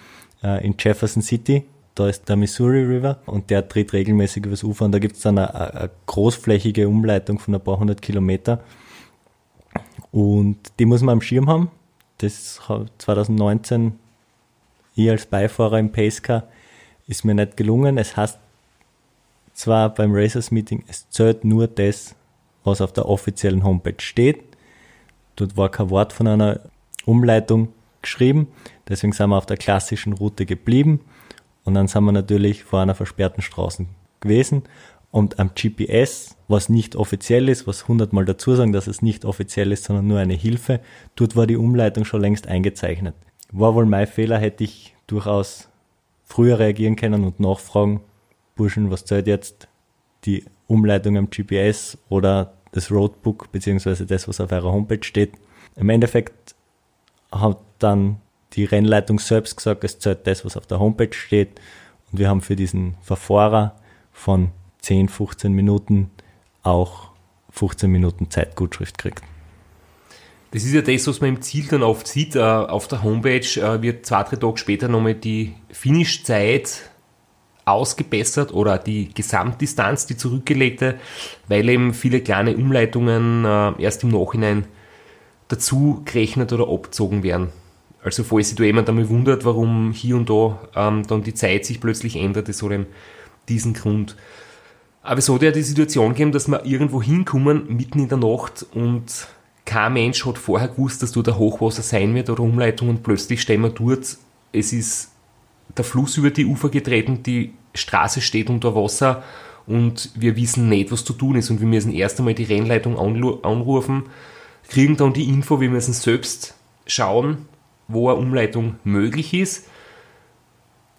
[SPEAKER 5] äh, in Jefferson City. Da ist der Missouri River und der dreht regelmäßig übers Ufer und da gibt es dann eine, eine, großflächige Umleitung von ein paar hundert Kilometer. Und die muss man am Schirm haben. Das 2019 ich als Beifahrer im Pacecar ist mir nicht gelungen. Es heißt zwar beim Racers Meeting, es zählt nur das, was auf der offiziellen Homepage steht. Dort war kein Wort von einer Umleitung geschrieben. Deswegen sind wir auf der klassischen Route geblieben. Und dann sind wir natürlich vor einer versperrten Straße gewesen. Und am GPS, was nicht offiziell ist, was hundertmal dazu sagen, dass es nicht offiziell ist, sondern nur eine Hilfe, dort war die Umleitung schon längst eingezeichnet. War wohl mein Fehler, hätte ich durchaus früher reagieren können und nachfragen, Burschen, was zählt jetzt? Die Umleitung am GPS oder das Roadbook beziehungsweise das, was auf eurer Homepage steht. Im Endeffekt hat dann die Rennleitung selbst gesagt, es zählt das, was auf der Homepage steht. Und wir haben für diesen Verfahrer von 10, 15 Minuten auch 15 Minuten Zeitgutschrift gekriegt.
[SPEAKER 1] Das ist ja das, was man im Ziel dann oft sieht. Äh, auf der Homepage äh, wird zwei, drei Tage später nochmal die Finish-Zeit ausgebessert oder die Gesamtdistanz, die zurückgelegte, weil eben viele kleine Umleitungen äh, erst im Nachhinein dazu gerechnet oder abgezogen werden. Also falls sich da jemand einmal wundert, warum hier und da ähm, dann die Zeit sich plötzlich ändert, das hat eben diesen Grund. Aber es hat ja die Situation gegeben, dass wir irgendwo hinkommen, mitten in der Nacht und kein Mensch hat vorher gewusst, dass dort ein Hochwasser sein wird oder Umleitung und plötzlich stehen wir dort. Es ist der Fluss über die Ufer getreten, die Straße steht unter Wasser und wir wissen nicht, was zu tun ist und wir müssen erst einmal die Rennleitung anrufen, kriegen dann die Info, wir müssen selbst schauen, wo eine Umleitung möglich ist.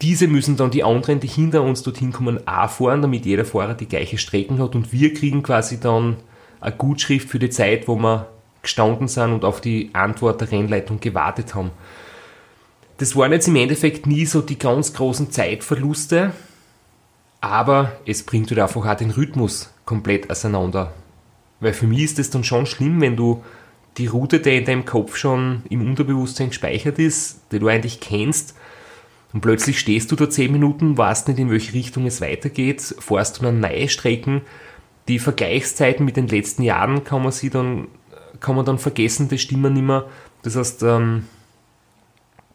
[SPEAKER 1] Diese müssen dann die anderen, die hinter uns dorthin kommen, auch fahren, damit jeder Fahrer die gleiche Strecken hat und wir kriegen quasi dann eine Gutschrift für die Zeit, wo wir gestanden sind und auf die Antwort der Rennleitung gewartet haben. Das waren jetzt im Endeffekt nie so die ganz großen Zeitverluste, aber es bringt halt einfach auch den Rhythmus komplett auseinander. Weil für mich ist es dann schon schlimm, wenn du die Route, die in deinem Kopf schon im Unterbewusstsein gespeichert ist, die du eigentlich kennst, und plötzlich stehst du da 10 Minuten, weißt nicht, in welche Richtung es weitergeht, fährst du dann neue Strecken. Die Vergleichszeiten mit den letzten Jahren kann man sie dann, kann man dann vergessen, das stimmen nicht mehr. Das heißt, ähm,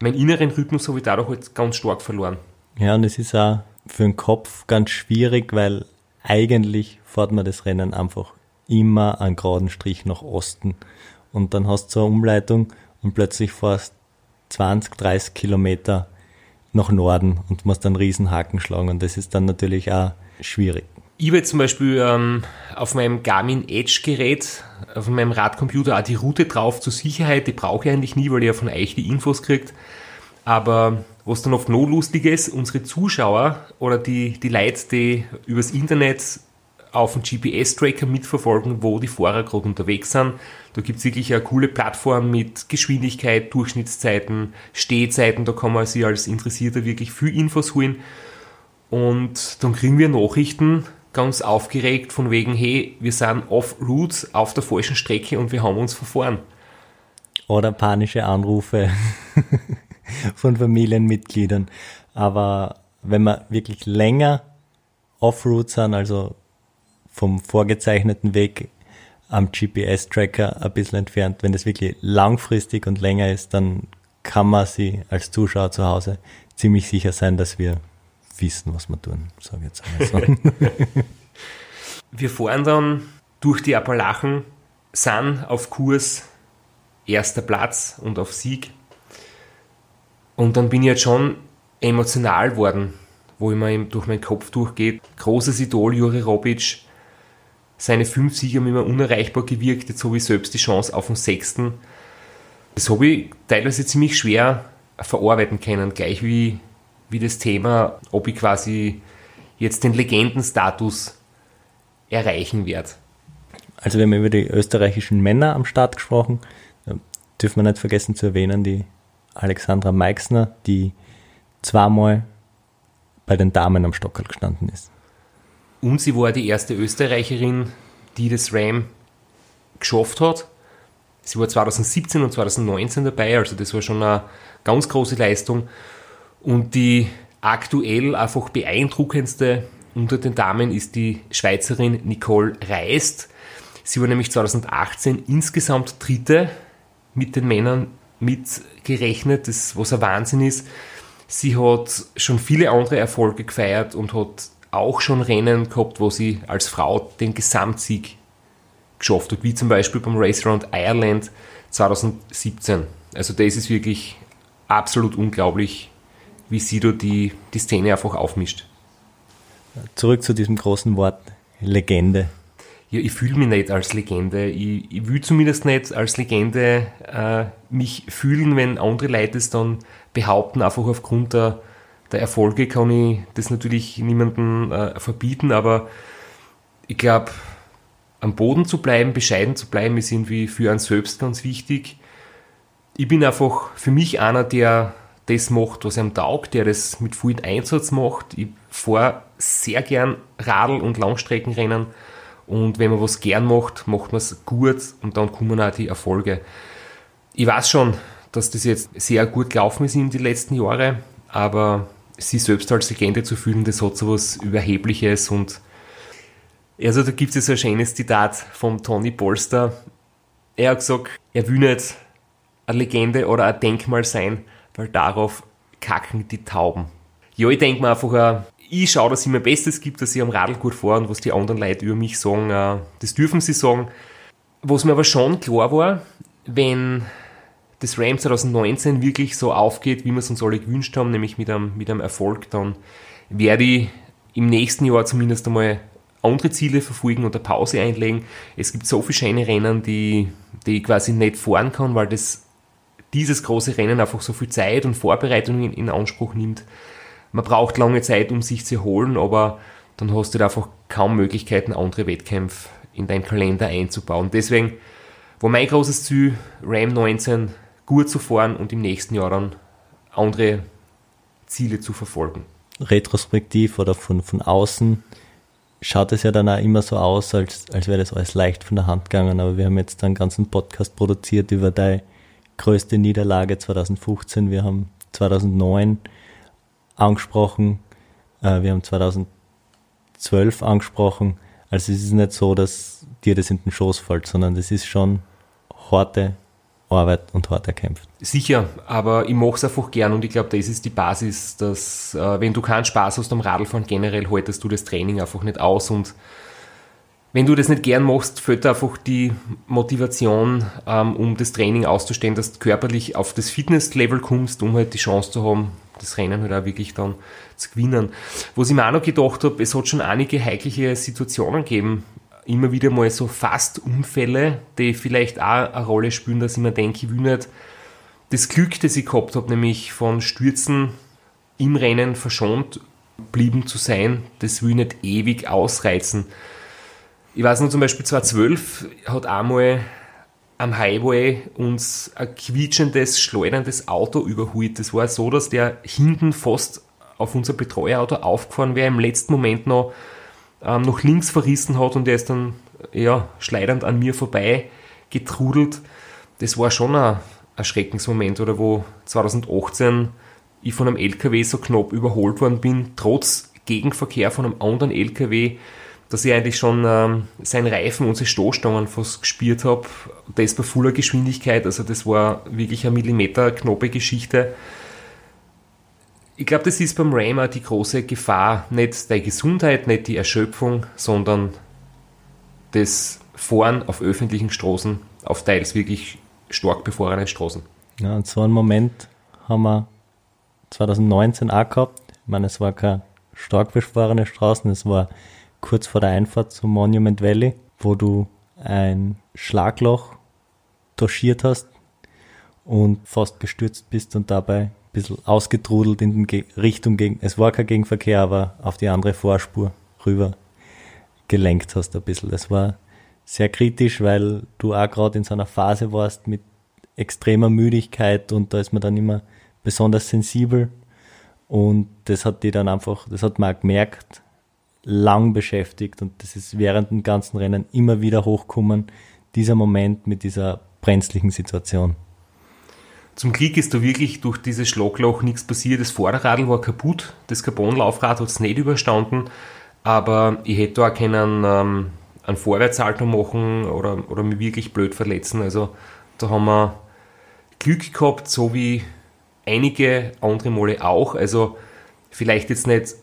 [SPEAKER 1] meinen inneren Rhythmus habe ich dadurch halt ganz stark verloren.
[SPEAKER 5] Ja, und es ist auch für den Kopf ganz schwierig, weil eigentlich fährt man das Rennen einfach immer einen geraden Strich nach Osten. Und dann hast du eine Umleitung und plötzlich fährst 20, 30 Kilometer nach Norden und musst dann riesen Haken schlagen. Und das ist dann natürlich auch schwierig.
[SPEAKER 1] Ich habe zum Beispiel ähm, auf meinem Garmin Edge Gerät, auf meinem Radcomputer auch die Route drauf zur Sicherheit. Die brauche ich eigentlich nie, weil ich ja von euch die Infos kriegt. Aber was dann oft noch lustig ist, unsere Zuschauer oder die, die Leute, die übers Internet auf dem GPS-Tracker mitverfolgen, wo die Fahrer gerade unterwegs sind. Da gibt es wirklich eine coole Plattform mit Geschwindigkeit, Durchschnittszeiten, Stehzeiten. Da kann man sich als Interessierter wirklich viel Infos holen. Und dann kriegen wir Nachrichten, ganz aufgeregt von wegen, hey, wir sind off-route auf der falschen Strecke und wir haben uns verfahren.
[SPEAKER 5] Oder panische Anrufe von Familienmitgliedern. Aber wenn wir wirklich länger off-route sind, also vom vorgezeichneten Weg am GPS-Tracker ein bisschen entfernt, wenn das wirklich langfristig und länger ist, dann kann man sie als Zuschauer zu Hause ziemlich sicher sein, dass wir wissen, was wir tun, sage ich jetzt einmal so.
[SPEAKER 1] wir fahren dann durch die Appalachen, sind auf Kurs erster Platz und auf Sieg. Und dann bin ich jetzt schon emotional worden, wo immer durch meinen Kopf durchgeht. Großes Idol Juri Robic, seine fünf Siege haben immer unerreichbar gewirkt, jetzt habe ich selbst die Chance auf den sechsten. Das habe ich teilweise ziemlich schwer verarbeiten können, gleich wie, wie das Thema, ob ich quasi jetzt den Legendenstatus erreichen werde.
[SPEAKER 5] Also wir haben über die österreichischen Männer am Start gesprochen. Dürfen wir nicht vergessen zu erwähnen, die Alexandra Meixner, die zweimal bei den Damen am Stockerl gestanden ist.
[SPEAKER 1] Und sie war die erste Österreicherin, die das RAM geschafft hat. Sie war 2017 und 2019 dabei, also das war schon eine ganz große Leistung. Und die aktuell einfach beeindruckendste unter den Damen ist die Schweizerin Nicole Reist. Sie war nämlich 2018 insgesamt Dritte mit den Männern mitgerechnet, das, was ein Wahnsinn ist. Sie hat schon viele andere Erfolge gefeiert und hat auch schon Rennen gehabt, wo sie als Frau den Gesamtsieg geschafft hat, wie zum Beispiel beim Race Around Ireland 2017. Also das ist wirklich absolut unglaublich, wie sie da die, die Szene einfach aufmischt.
[SPEAKER 5] Zurück zu diesem großen Wort Legende.
[SPEAKER 1] Ja, ich fühle mich nicht als Legende. Ich, ich will zumindest nicht als Legende äh, mich fühlen, wenn andere Leute es dann behaupten, einfach aufgrund der, der Erfolge kann ich das natürlich niemandem äh, verbieten, aber ich glaube, am Boden zu bleiben, bescheiden zu bleiben, ist irgendwie für einen selbst ganz wichtig. Ich bin einfach für mich einer, der das macht, was einem taugt, der das mit viel Einsatz macht. Ich fahre sehr gern Radl- und Langstreckenrennen und wenn man was gern macht, macht man es gut und dann kommen auch die Erfolge. Ich weiß schon, dass das jetzt sehr gut gelaufen ist in die letzten Jahre, aber sich selbst als Legende zu fühlen, das hat so was Überhebliches und also da gibt es ein schönes Zitat von Tony Polster. Er hat gesagt, er will nicht eine Legende oder ein Denkmal sein, weil darauf kacken die Tauben. Ja, ich denke mir einfach, ich schaue, dass ich mein Bestes gibt, dass ich am Radl gut fahre und was die anderen Leute über mich sagen, äh, das dürfen sie sagen. Was mir aber schon klar war, wenn das Ram 2019 wirklich so aufgeht, wie wir es uns alle gewünscht haben, nämlich mit einem, mit einem Erfolg, dann werde ich im nächsten Jahr zumindest einmal andere Ziele verfolgen und eine Pause einlegen. Es gibt so viele schöne Rennen, die, die ich quasi nicht fahren kann, weil das, dieses große Rennen einfach so viel Zeit und Vorbereitung in, in Anspruch nimmt. Man braucht lange Zeit, um sich zu erholen, aber dann hast du da einfach kaum Möglichkeiten, andere Wettkämpfe in deinen Kalender einzubauen. Deswegen war mein großes Ziel, Ram 19 gut zu fahren und im nächsten Jahr dann andere Ziele zu verfolgen.
[SPEAKER 5] Retrospektiv oder von, von außen schaut es ja dann auch immer so aus, als, als wäre das alles leicht von der Hand gegangen. Aber wir haben jetzt einen ganzen Podcast produziert über deine größte Niederlage 2015. Wir haben 2009 angesprochen. Äh, wir haben 2012 angesprochen. Also es ist nicht so, dass dir das in den Schoß fällt, sondern das ist schon harte Arbeit und hart erkämpft.
[SPEAKER 1] Sicher, aber ich mache es einfach gern und ich glaube, das ist die Basis, dass äh, wenn du keinen Spaß hast am Radlfahren generell, haltest du das Training einfach nicht aus und wenn du das nicht gern machst, fällt einfach die Motivation, ähm, um das Training auszustellen, dass du körperlich auf das Fitnesslevel kommst, um halt die Chance zu haben, das Rennen halt auch wirklich dann zu gewinnen. Was ich mir auch noch gedacht habe, es hat schon einige heikliche Situationen gegeben immer wieder mal so Fast-Unfälle, die vielleicht auch eine Rolle spielen, dass ich mir denke, ich will nicht das Glück, das ich gehabt habe, nämlich von Stürzen im Rennen verschont blieben zu sein, das will ich nicht ewig ausreizen. Ich weiß noch zum Beispiel 2012 hat einmal am Highway uns ein quietschendes, schleuderndes Auto überholt. Das war so, dass der hinten fast auf unser Betreuerauto aufgefahren wäre, im letzten Moment noch ähm, noch links verrissen hat und er ist dann ja, schleidernd an mir vorbei getrudelt. Das war schon ein, ein Schreckensmoment, oder wo 2018 ich von einem LKW so knapp überholt worden bin, trotz Gegenverkehr von einem anderen LKW, dass ich eigentlich schon ähm, seinen Reifen und seine Stoßstangen fast gespürt habe. Das bei voller Geschwindigkeit, also das war wirklich eine Millimeter knappe Geschichte ich glaube, das ist beim Raymer die große Gefahr, nicht die Gesundheit, nicht die Erschöpfung, sondern das Fahren auf öffentlichen Straßen, auf teils wirklich stark befahrenen Straßen.
[SPEAKER 5] Ja, und so einen Moment haben wir 2019 auch gehabt. Ich meine, es war keine stark befahrene Straßen, es war kurz vor der Einfahrt zum Monument Valley, wo du ein Schlagloch touchiert hast und fast gestürzt bist und dabei bisschen ausgetrudelt in die Richtung gegen, es war kein Gegenverkehr, aber auf die andere Vorspur rüber gelenkt hast ein bisschen. Das war sehr kritisch, weil du auch gerade in so einer Phase warst mit extremer Müdigkeit und da ist man dann immer besonders sensibel und das hat die dann einfach, das hat man auch gemerkt, lang beschäftigt und das ist während dem ganzen Rennen immer wieder hochkommen, dieser Moment mit dieser brenzlichen Situation.
[SPEAKER 1] Zum Glück ist da wirklich durch dieses Schlagloch nichts passiert. Das Vorderradl war kaputt, das Carbonlaufrad hat es nicht überstanden, aber ich hätte da auch keinen ähm, einen Vorwärtssalto machen oder, oder mich wirklich blöd verletzen. Also da haben wir Glück gehabt, so wie einige andere Male auch. Also vielleicht jetzt nicht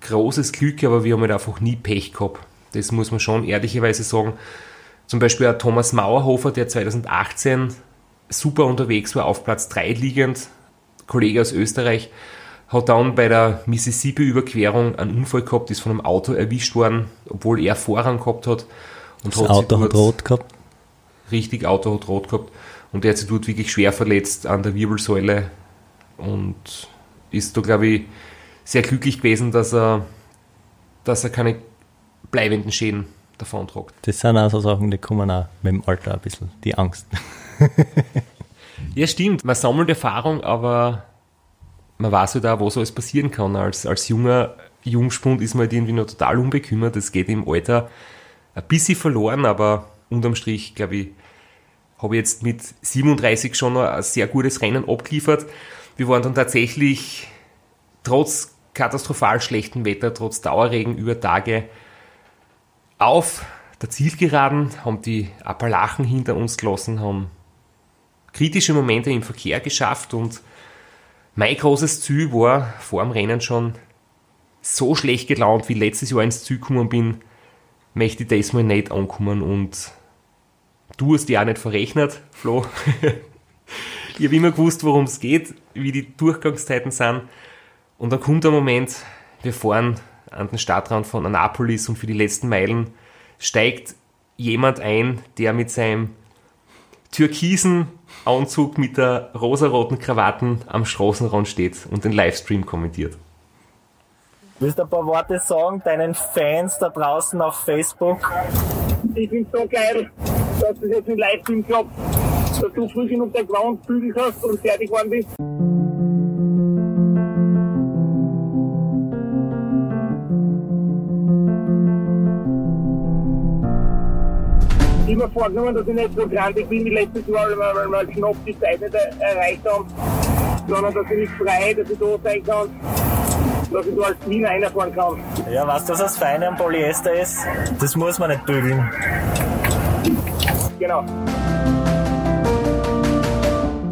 [SPEAKER 1] großes Glück, aber wir haben halt einfach nie Pech gehabt. Das muss man schon ehrlicherweise sagen. Zum Beispiel auch Thomas Mauerhofer, der 2018 super unterwegs war, auf Platz 3 liegend, Kollege aus Österreich, hat dann bei der Mississippi-Überquerung einen Unfall gehabt, ist von einem Auto erwischt worden, obwohl er Vorrang gehabt hat.
[SPEAKER 5] Und das hat Auto hat rot gehabt?
[SPEAKER 1] Richtig, Auto hat rot gehabt. Und er hat sich dort wirklich schwer verletzt an der Wirbelsäule und ist da, glaube ich, sehr glücklich gewesen, dass er, dass er keine bleibenden Schäden davon tragt.
[SPEAKER 5] Das sind auch so Sachen, die kommen auch mit dem Alter ein bisschen, die Angst.
[SPEAKER 1] ja, stimmt. Man sammelt Erfahrung, aber man weiß halt auch, was alles passieren kann. Als, als junger Jungspund ist man halt irgendwie noch total unbekümmert. Das geht im Alter ein bisschen verloren, aber unterm Strich, glaube ich, habe ich jetzt mit 37 schon ein sehr gutes Rennen abgeliefert. Wir waren dann tatsächlich trotz katastrophal schlechten Wetter, trotz Dauerregen über Tage auf der Zielgeraden, haben die Appalachen hinter uns gelassen, haben kritische Momente im Verkehr geschafft und mein großes Ziel war vor dem Rennen schon so schlecht gelaunt, wie letztes Jahr ins Ziel gekommen bin, möchte ich das mal nicht ankommen und du hast ja auch nicht verrechnet, Flo. ich habe immer gewusst, worum es geht, wie die Durchgangszeiten sind und dann kommt der Moment, wir fahren an den Stadtrand von Annapolis und für die letzten Meilen steigt jemand ein, der mit seinem türkisen Anzug mit der rosaroten Krawatten am Straßenrand steht und den Livestream kommentiert.
[SPEAKER 7] Willst du ein paar Worte sagen deinen Fans da draußen auf Facebook?
[SPEAKER 2] Ich finde so geil, dass das jetzt im Livestream klappt, dass du früh genug der Ground bügelt hast und fertig geworden bist. Mir vorgenommen, dass ich nicht so grandig bin wie letztes Jahr, weil wir, knapp die Zeit nicht erreicht haben, sondern dass ich mich frei, dass ich da sein kann, dass ich da als Wiener reinfahren kann.
[SPEAKER 7] Ja, was das Feine am Polyester ist? Das muss man nicht bügeln.
[SPEAKER 2] Genau.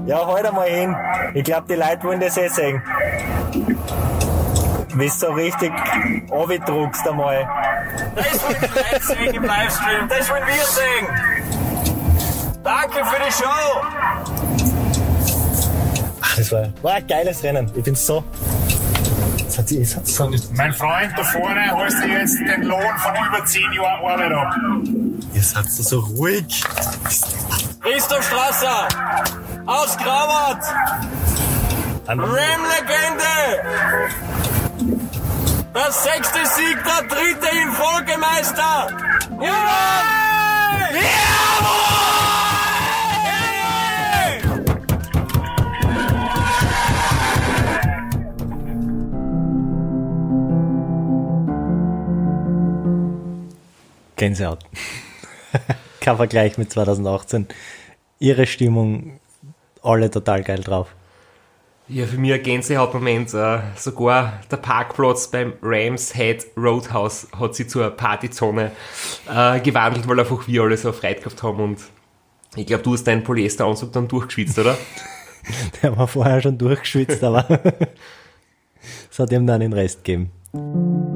[SPEAKER 7] Ja, halt einmal hin. Ich glaube, die Leute wollen das eh sehen. Wie du so richtig druckst einmal.
[SPEAKER 8] Das wollen die Leute sehen im Livestream. Das wollen wir sehen. Danke für die Show.
[SPEAKER 7] Ach, das war, war ein geiles Rennen. Ich bin so. Hat das hat so.
[SPEAKER 9] Mein Freund, da vorne holst du jetzt den Lohn von über 10 Jahren Arbeit ab.
[SPEAKER 7] Ihr seid so ruhig.
[SPEAKER 8] Christoph Strasser aus Grawat. Ram-Legende. Der sechste Sieg, der dritte in Folge, Meister. Jawohl!
[SPEAKER 5] Gänsehaut. Kein Vergleich mit 2018. Ihre Stimmung, alle total geil drauf.
[SPEAKER 1] Ja, für mich ein Gänsehautmoment. Äh, sogar der Parkplatz beim Rams Head Roadhouse hat sich zur Partyzone äh, gewandelt, weil einfach wir alle so Freude gehabt haben. Und ich glaube, du hast deinen Polyesteranzug dann durchgeschwitzt, oder?
[SPEAKER 5] Der war vorher schon durchgeschwitzt, aber es hat ihm dann den Rest gegeben.